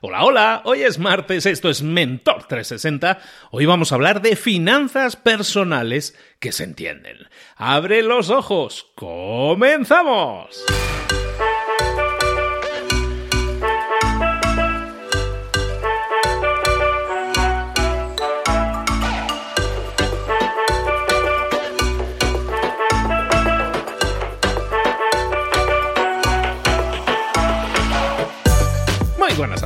Hola, hola, hoy es martes, esto es Mentor 360. Hoy vamos a hablar de finanzas personales que se entienden. Abre los ojos, comenzamos.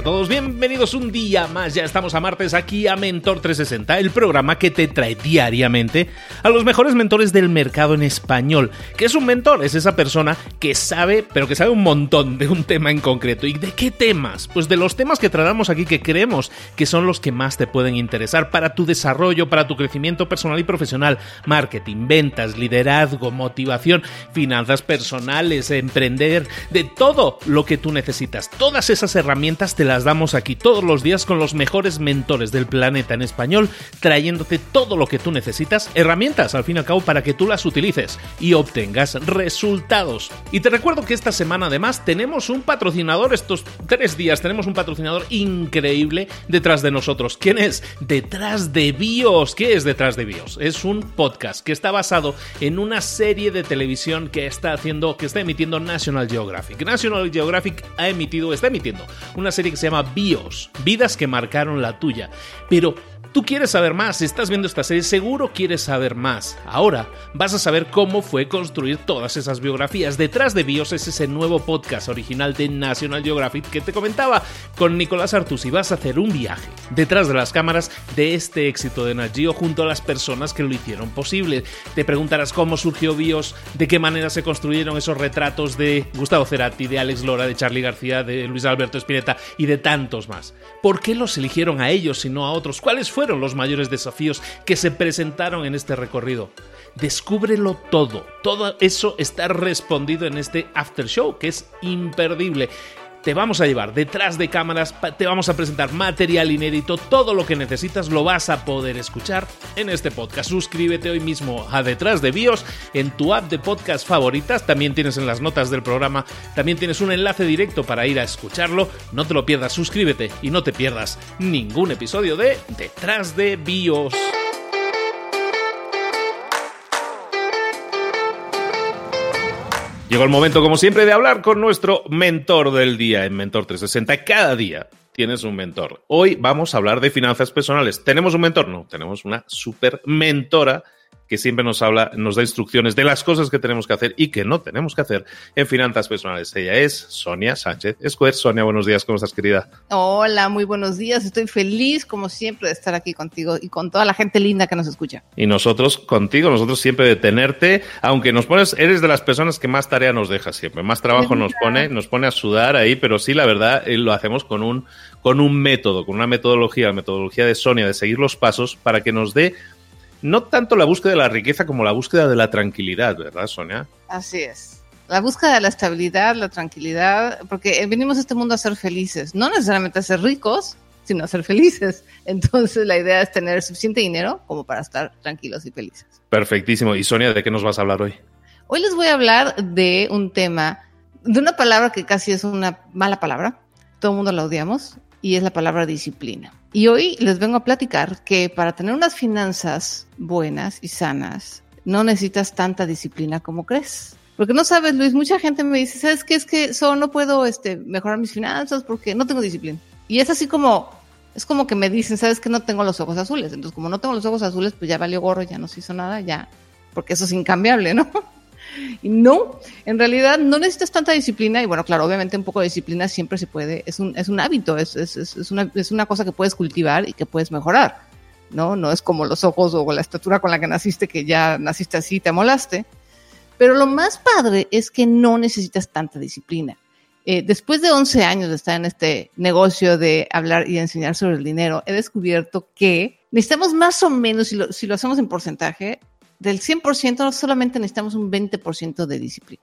Todos, bienvenidos un día más, ya estamos a martes aquí a Mentor 360, el programa que te trae diariamente a los mejores mentores del mercado en español. ¿Qué es un mentor? Es esa persona que sabe, pero que sabe un montón de un tema en concreto. ¿Y de qué temas? Pues de los temas que tratamos aquí que creemos que son los que más te pueden interesar para tu desarrollo, para tu crecimiento personal y profesional, marketing, ventas, liderazgo, motivación, finanzas personales, emprender, de todo lo que tú necesitas, todas esas herramientas te las damos aquí todos los días con los mejores mentores del planeta en español, trayéndote todo lo que tú necesitas, herramientas al fin y al cabo para que tú las utilices y obtengas resultados. Y te recuerdo que esta semana además tenemos un patrocinador, estos tres días tenemos un patrocinador increíble detrás de nosotros. ¿Quién es? Detrás de BIOS. ¿Qué es detrás de BIOS? Es un podcast que está basado en una serie de televisión que está haciendo, que está emitiendo National Geographic. National Geographic ha emitido, está emitiendo una serie que se llama BIOS, Vidas que marcaron la tuya. Pero Tú quieres saber más, estás viendo esta serie, seguro quieres saber más. Ahora vas a saber cómo fue construir todas esas biografías. Detrás de BIOS es ese nuevo podcast original de National Geographic que te comentaba con Nicolás Artus y vas a hacer un viaje detrás de las cámaras de este éxito de Nat junto a las personas que lo hicieron posible. Te preguntarás cómo surgió BIOS, de qué manera se construyeron esos retratos de Gustavo Cerati, de Alex Lora, de Charlie García, de Luis Alberto Spinetta y de tantos más. ¿Por qué los eligieron a ellos y no a otros? ¿Cuáles fueron fueron los mayores desafíos que se presentaron en este recorrido. Descúbrelo todo. Todo eso está respondido en este after show, que es imperdible te vamos a llevar detrás de cámaras, te vamos a presentar material inédito, todo lo que necesitas lo vas a poder escuchar en este podcast. Suscríbete hoy mismo a Detrás de Bios en tu app de podcast favoritas, también tienes en las notas del programa, también tienes un enlace directo para ir a escucharlo, no te lo pierdas, suscríbete y no te pierdas ningún episodio de Detrás de Bios. Llegó el momento, como siempre, de hablar con nuestro mentor del día en Mentor 360. Cada día tienes un mentor. Hoy vamos a hablar de finanzas personales. ¿Tenemos un mentor? No, tenemos una super mentora que siempre nos habla, nos da instrucciones de las cosas que tenemos que hacer y que no tenemos que hacer en finanzas personales. Ella es Sonia Sánchez Escuer. Sonia, buenos días, ¿cómo estás, querida? Hola, muy buenos días. Estoy feliz, como siempre, de estar aquí contigo y con toda la gente linda que nos escucha. Y nosotros contigo, nosotros siempre de tenerte, aunque nos pones, eres de las personas que más tarea nos deja siempre, más trabajo nos pone, nos pone a sudar ahí, pero sí, la verdad, eh, lo hacemos con un, con un método, con una metodología, la metodología de Sonia, de seguir los pasos para que nos dé no tanto la búsqueda de la riqueza como la búsqueda de la tranquilidad, ¿verdad, Sonia? Así es. La búsqueda de la estabilidad, la tranquilidad, porque venimos a este mundo a ser felices, no necesariamente a ser ricos, sino a ser felices. Entonces la idea es tener suficiente dinero como para estar tranquilos y felices. Perfectísimo. Y Sonia, ¿de qué nos vas a hablar hoy? Hoy les voy a hablar de un tema, de una palabra que casi es una mala palabra, todo el mundo la odiamos, y es la palabra disciplina. Y hoy les vengo a platicar que para tener unas finanzas buenas y sanas, no necesitas tanta disciplina como crees. Porque no sabes, Luis, mucha gente me dice, ¿sabes qué? Es que solo no puedo este, mejorar mis finanzas porque no tengo disciplina. Y es así como, es como que me dicen, ¿sabes que No tengo los ojos azules. Entonces, como no tengo los ojos azules, pues ya valió gorro, ya no se hizo nada, ya, porque eso es incambiable, ¿no? Y no, en realidad no necesitas tanta disciplina y bueno, claro, obviamente un poco de disciplina siempre se puede, es un, es un hábito, es, es, es, una, es una cosa que puedes cultivar y que puedes mejorar, ¿no? No es como los ojos o la estatura con la que naciste, que ya naciste así y te molaste. Pero lo más padre es que no necesitas tanta disciplina. Eh, después de 11 años de estar en este negocio de hablar y enseñar sobre el dinero, he descubierto que necesitamos más o menos, si lo, si lo hacemos en porcentaje, del 100% solamente necesitamos un 20% de disciplina.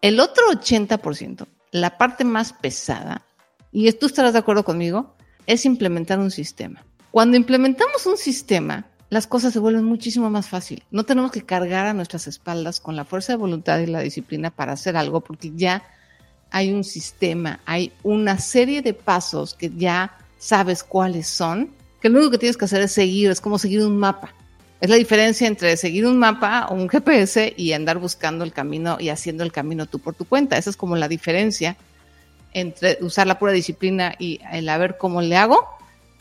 El otro 80%, la parte más pesada, y tú estarás de acuerdo conmigo, es implementar un sistema. Cuando implementamos un sistema, las cosas se vuelven muchísimo más fácil. No tenemos que cargar a nuestras espaldas con la fuerza de voluntad y la disciplina para hacer algo porque ya hay un sistema, hay una serie de pasos que ya sabes cuáles son, que lo único que tienes que hacer es seguir, es como seguir un mapa. Es la diferencia entre seguir un mapa o un GPS y andar buscando el camino y haciendo el camino tú por tu cuenta. Esa es como la diferencia entre usar la pura disciplina y el a ver cómo le hago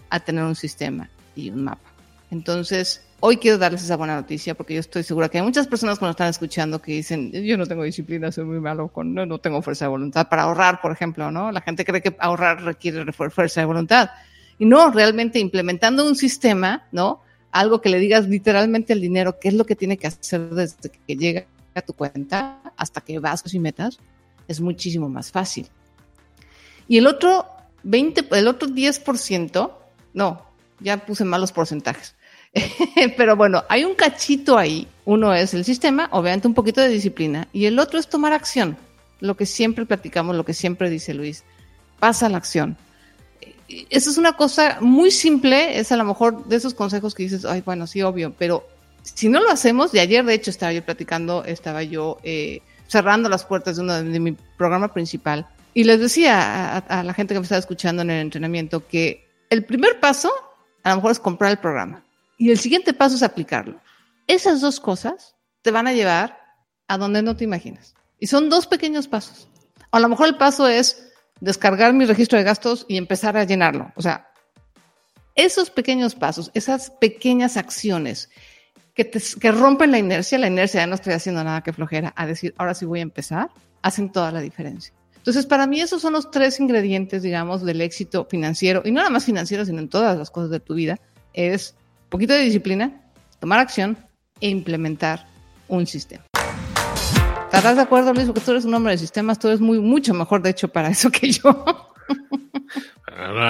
a tener un sistema y un mapa. Entonces, hoy quiero darles esa buena noticia porque yo estoy segura que hay muchas personas cuando están escuchando que dicen, yo no tengo disciplina, soy muy malo, con, no, no tengo fuerza de voluntad para ahorrar, por ejemplo, ¿no? La gente cree que ahorrar requiere fuerza de voluntad. Y no, realmente implementando un sistema, ¿no? Algo que le digas literalmente al dinero, qué es lo que tiene que hacer desde que llega a tu cuenta hasta que vas y metas, es muchísimo más fácil. Y el otro 20, el otro 10%, no, ya puse malos porcentajes. Pero bueno, hay un cachito ahí. Uno es el sistema, obviamente un poquito de disciplina, y el otro es tomar acción. Lo que siempre platicamos, lo que siempre dice Luis, pasa la acción. Eso es una cosa muy simple, es a lo mejor de esos consejos que dices, ay, bueno, sí, obvio, pero si no lo hacemos, de ayer de hecho estaba yo platicando, estaba yo eh, cerrando las puertas de uno de, mi programa principal y les decía a la gente que me estaba escuchando en el entrenamiento que el primer paso a lo mejor es comprar el programa y el siguiente paso es aplicarlo. Esas dos cosas te van a llevar a donde no te imaginas. Y son dos pequeños pasos. a lo mejor el paso es descargar mi registro de gastos y empezar a llenarlo. O sea, esos pequeños pasos, esas pequeñas acciones que, te, que rompen la inercia, la inercia ya no estoy haciendo nada que flojera, a decir, ahora sí voy a empezar, hacen toda la diferencia. Entonces, para mí esos son los tres ingredientes, digamos, del éxito financiero, y no nada más financiero, sino en todas las cosas de tu vida, es poquito de disciplina, tomar acción e implementar un sistema. ¿Estás de acuerdo, Luis? Porque tú eres un hombre de sistemas, tú eres muy, mucho mejor, de hecho, para eso que yo.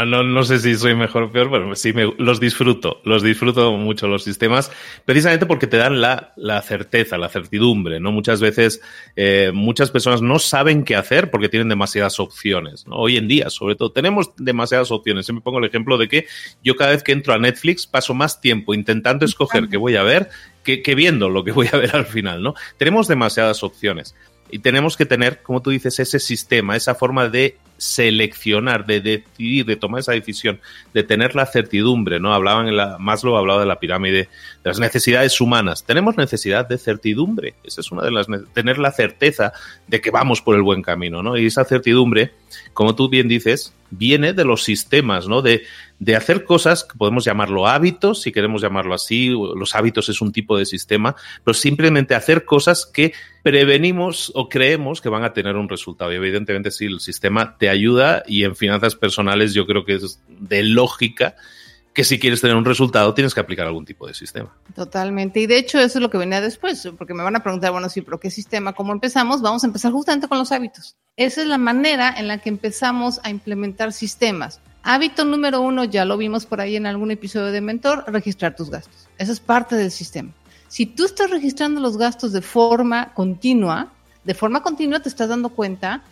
No, no, sé si soy mejor o peor, pero sí me, los disfruto, los disfruto mucho los sistemas, precisamente porque te dan la, la certeza, la certidumbre, ¿no? Muchas veces, eh, muchas personas no saben qué hacer porque tienen demasiadas opciones, ¿no? Hoy en día, sobre todo, tenemos demasiadas opciones. Siempre pongo el ejemplo de que yo cada vez que entro a Netflix paso más tiempo intentando escoger qué voy a ver que, que viendo lo que voy a ver al final, ¿no? Tenemos demasiadas opciones. Y tenemos que tener, como tú dices, ese sistema, esa forma de seleccionar, de decidir, de tomar esa decisión, de tener la certidumbre, ¿no? Hablaban en la, Maslow hablaba de la pirámide de las necesidades humanas. Tenemos necesidad de certidumbre. Esa es una de las, tener la certeza de que vamos por el buen camino, ¿no? Y esa certidumbre, como tú bien dices, viene de los sistemas, ¿no? De, de hacer cosas que podemos llamarlo hábitos, si queremos llamarlo así, los hábitos es un tipo de sistema, pero simplemente hacer cosas que prevenimos o creemos que van a tener un resultado. Y evidentemente si el sistema te ayuda y en finanzas personales yo creo que es de lógica que si quieres tener un resultado tienes que aplicar algún tipo de sistema. Totalmente. Y de hecho eso es lo que venía después, porque me van a preguntar, bueno, sí, pero ¿qué sistema? ¿Cómo empezamos? Vamos a empezar justamente con los hábitos. Esa es la manera en la que empezamos a implementar sistemas. Hábito número uno, ya lo vimos por ahí en algún episodio de Mentor, registrar tus gastos. Eso es parte del sistema. Si tú estás registrando los gastos de forma continua, de forma continua te estás dando cuenta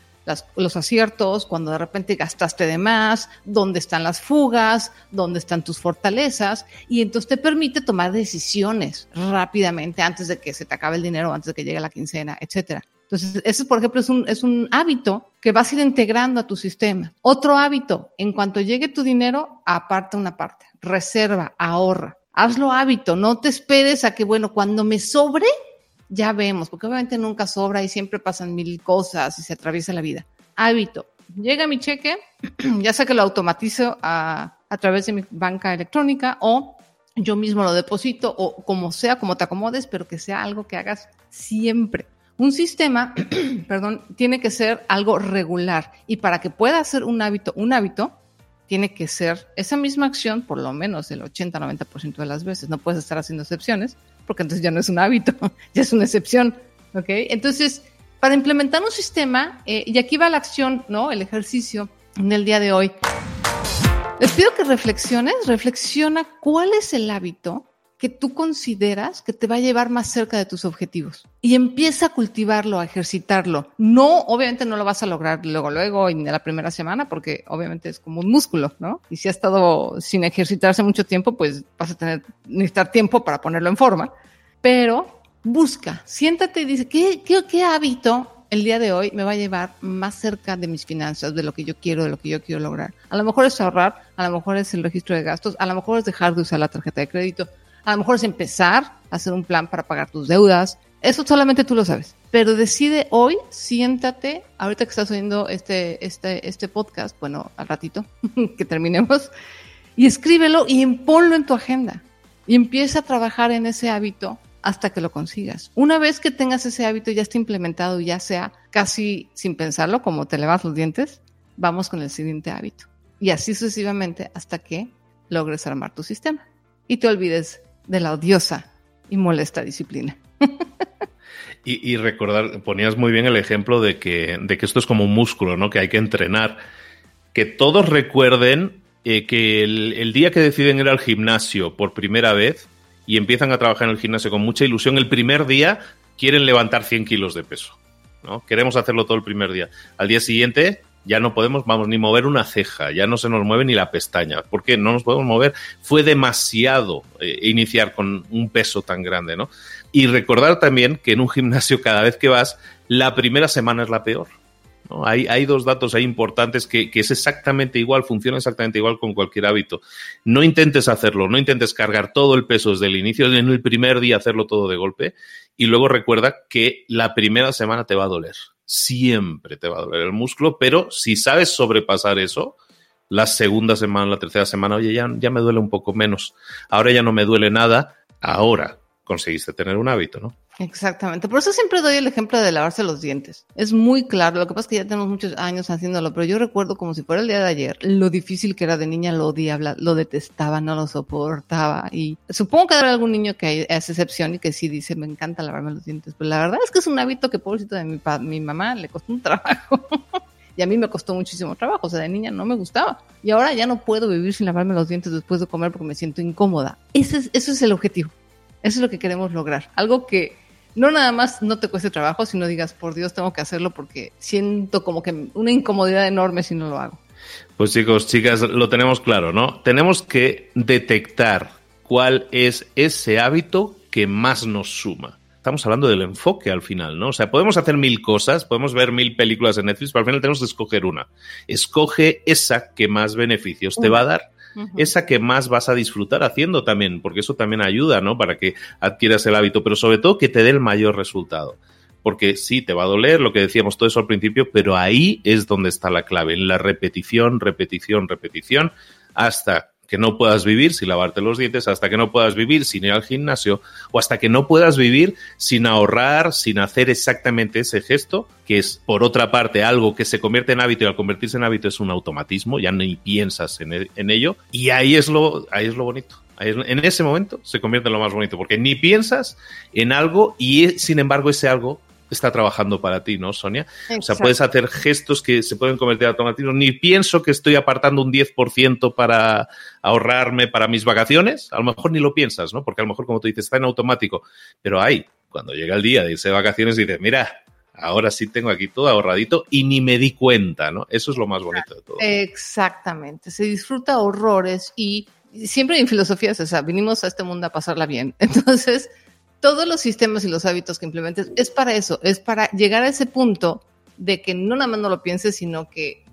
los aciertos, cuando de repente gastaste de más, dónde están las fugas, dónde están tus fortalezas, y entonces te permite tomar decisiones rápidamente antes de que se te acabe el dinero, antes de que llegue la quincena, etcétera. Entonces, ese, por ejemplo, es un, es un hábito que vas a ir integrando a tu sistema. Otro hábito, en cuanto llegue tu dinero, aparta una parte, reserva, ahorra. Hazlo hábito, no te esperes a que, bueno, cuando me sobre, ya vemos, porque obviamente nunca sobra y siempre pasan mil cosas y se atraviesa la vida. Hábito. Llega mi cheque, ya sea que lo automatizo a, a través de mi banca electrónica o yo mismo lo deposito o como sea, como te acomodes, pero que sea algo que hagas siempre. Un sistema, perdón, tiene que ser algo regular y para que pueda ser un hábito, un hábito, tiene que ser esa misma acción por lo menos el 80-90% de las veces. No puedes estar haciendo excepciones porque entonces ya no es un hábito, ya es una excepción. ¿Ok? Entonces, para implementar un sistema, eh, y aquí va la acción, ¿no? El ejercicio en el día de hoy. Les pido que reflexiones, reflexiona cuál es el hábito que tú consideras que te va a llevar más cerca de tus objetivos. Y empieza a cultivarlo, a ejercitarlo. No, obviamente no lo vas a lograr luego, luego, en la primera semana, porque obviamente es como un músculo, ¿no? Y si ha estado sin ejercitarse mucho tiempo, pues vas a tener, necesitar tiempo para ponerlo en forma. Pero busca, siéntate y dice, ¿qué, qué, qué hábito el día de hoy me va a llevar más cerca de mis finanzas, de lo que yo quiero, de lo que yo quiero lograr. A lo mejor es ahorrar, a lo mejor es el registro de gastos, a lo mejor es dejar de usar la tarjeta de crédito, a lo mejor es empezar a hacer un plan para pagar tus deudas. Eso solamente tú lo sabes. Pero decide hoy, siéntate, ahorita que estás oyendo este, este, este podcast, bueno, al ratito que terminemos, y escríbelo y ponlo en tu agenda. Y empieza a trabajar en ese hábito hasta que lo consigas. Una vez que tengas ese hábito ya está implementado, ya sea casi sin pensarlo, como te lavas los dientes, vamos con el siguiente hábito. Y así sucesivamente hasta que logres armar tu sistema y te olvides de la odiosa y molesta disciplina. y, recordar, ponías muy bien el ejemplo de que, de que esto es como un músculo, ¿no? Que hay que entrenar. Que todos recuerden eh, que el, día que deciden ir al gimnasio por primera vez y empiezan a trabajar en el gimnasio con mucha ilusión, el primer día quieren levantar 100 kilos de peso. ¿no? Queremos hacerlo todo el primer día. Al día siguiente ya no podemos, vamos, ni mover una ceja, ya no se nos mueve ni la pestaña. ¿Por qué? No nos podemos mover. Fue demasiado eh, iniciar con un peso tan grande, ¿no? Y recordar también que en un gimnasio cada vez que vas, la primera semana es la peor. Hay, hay, dos datos ahí importantes que, que, es exactamente igual, funciona exactamente igual con cualquier hábito. No intentes hacerlo, no intentes cargar todo el peso desde el inicio, en el primer día hacerlo todo de golpe y luego recuerda que la primera semana te va a doler siempre te va a doler el músculo, pero si sabes sobrepasar eso, la segunda semana, la tercera semana, oye, ya, ya me duele un poco menos, ahora ya no me duele nada, ahora conseguiste tener un hábito, ¿no? Exactamente. Por eso siempre doy el ejemplo de lavarse los dientes. Es muy claro. Lo que pasa es que ya tenemos muchos años haciéndolo, pero yo recuerdo como si fuera el día de ayer lo difícil que era de niña, lo odiaba, lo detestaba, no lo soportaba. Y supongo que habrá algún niño que hace excepción y que sí dice, me encanta lavarme los dientes. Pero la verdad es que es un hábito que pobrecito de mi, mi mamá le costó un trabajo. y a mí me costó muchísimo trabajo. O sea, de niña no me gustaba. Y ahora ya no puedo vivir sin lavarme los dientes después de comer porque me siento incómoda. Ese es, ese es el objetivo. Eso es lo que queremos lograr. Algo que no nada más no te cueste trabajo, sino digas, por Dios, tengo que hacerlo porque siento como que una incomodidad enorme si no lo hago. Pues chicos, chicas, lo tenemos claro, ¿no? Tenemos que detectar cuál es ese hábito que más nos suma. Estamos hablando del enfoque al final, ¿no? O sea, podemos hacer mil cosas, podemos ver mil películas en Netflix, pero al final tenemos que escoger una. Escoge esa que más beneficios te va a dar esa que más vas a disfrutar haciendo también, porque eso también ayuda, ¿no? Para que adquieras el hábito, pero sobre todo que te dé el mayor resultado. Porque sí, te va a doler, lo que decíamos todo eso al principio, pero ahí es donde está la clave, en la repetición, repetición, repetición, hasta que no puedas vivir sin lavarte los dientes, hasta que no puedas vivir sin ir al gimnasio o hasta que no puedas vivir sin ahorrar, sin hacer exactamente ese gesto, que es por otra parte algo que se convierte en hábito y al convertirse en hábito es un automatismo, ya ni piensas en, e, ello y ahí es lo, ahí es lo bonito. en ese momento se convierte en lo más bonito porque ni piensas en algo y sin embargo ese algo está trabajando para ti, ¿no, Sonia? O sea, puedes hacer gestos que se pueden convertir en automatismo. Ni pienso que estoy apartando un 10% para ahorrarme para mis vacaciones. A lo mejor ni lo piensas, ¿no? Porque a lo mejor, como tú dices, está en automático. Pero ahí, cuando llega el día de irse de vacaciones, dices, mira, ahora sí tengo aquí todo ahorradito y ni me di cuenta, ¿no? Eso es lo más bonito de todo. Exactamente. Se disfruta horrores y siempre en filosofías, o sea, vinimos a este mundo a pasarla bien. Entonces, todos los sistemas y los hábitos que implementes es para eso, es para llegar a ese punto de que no nada más no lo pienses, sino que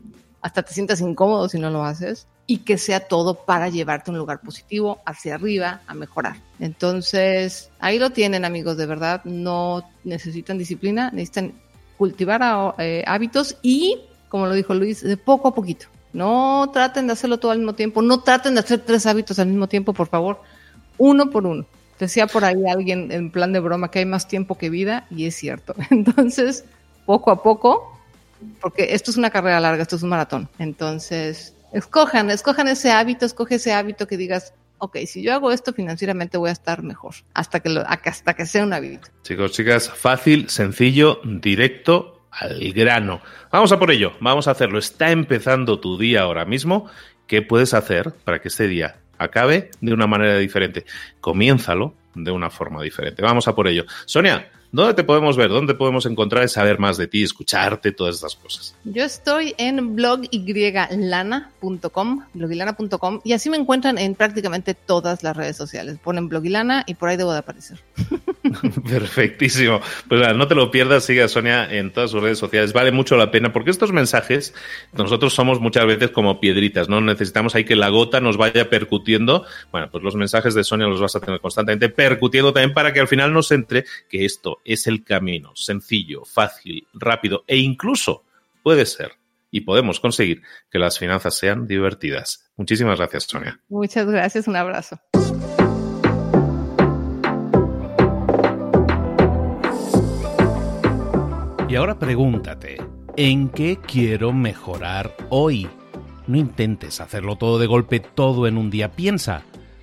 hasta te sientas incómodo si no lo haces y que sea todo para llevarte a un lugar positivo, hacia arriba, a mejorar. Entonces, ahí lo tienen amigos, de verdad, no necesitan disciplina, necesitan cultivar eh, hábitos y, como lo dijo Luis, de poco a poquito. No traten de hacerlo todo al mismo tiempo, no traten de hacer tres hábitos al mismo tiempo, por favor, uno por uno. Decía por ahí alguien en plan de broma que hay más tiempo que vida y es cierto. Entonces, poco a poco, porque esto es una carrera larga, esto es un maratón. Entonces, escojan, escojan ese hábito, escoge ese hábito que digas, ok, si yo hago esto financieramente voy a estar mejor, hasta que, lo, hasta que sea un hábito. Chicos, chicas, fácil, sencillo, directo, al grano. Vamos a por ello, vamos a hacerlo. Está empezando tu día ahora mismo. ¿Qué puedes hacer para que este día acabe de una manera diferente. Comiénzalo de una forma diferente. Vamos a por ello. Sonia, ¿dónde te podemos ver? ¿Dónde podemos encontrar y saber más de ti, escucharte, todas estas cosas? Yo estoy en blogyglana.com, blogilana.com, y así me encuentran en prácticamente todas las redes sociales. Ponen blogilana y por ahí debo de aparecer. Perfectísimo. Pues no te lo pierdas, sigue a Sonia en todas sus redes sociales. Vale mucho la pena porque estos mensajes, nosotros somos muchas veces como piedritas, ¿no? Necesitamos ahí que la gota nos vaya percutiendo. Bueno, pues los mensajes de Sonia los vas a tener constantemente percutiendo también para que al final nos entre que esto es el camino sencillo, fácil, rápido e incluso puede ser y podemos conseguir que las finanzas sean divertidas. Muchísimas gracias, Sonia. Muchas gracias, un abrazo. Y ahora pregúntate, ¿en qué quiero mejorar hoy? No intentes hacerlo todo de golpe, todo en un día. Piensa,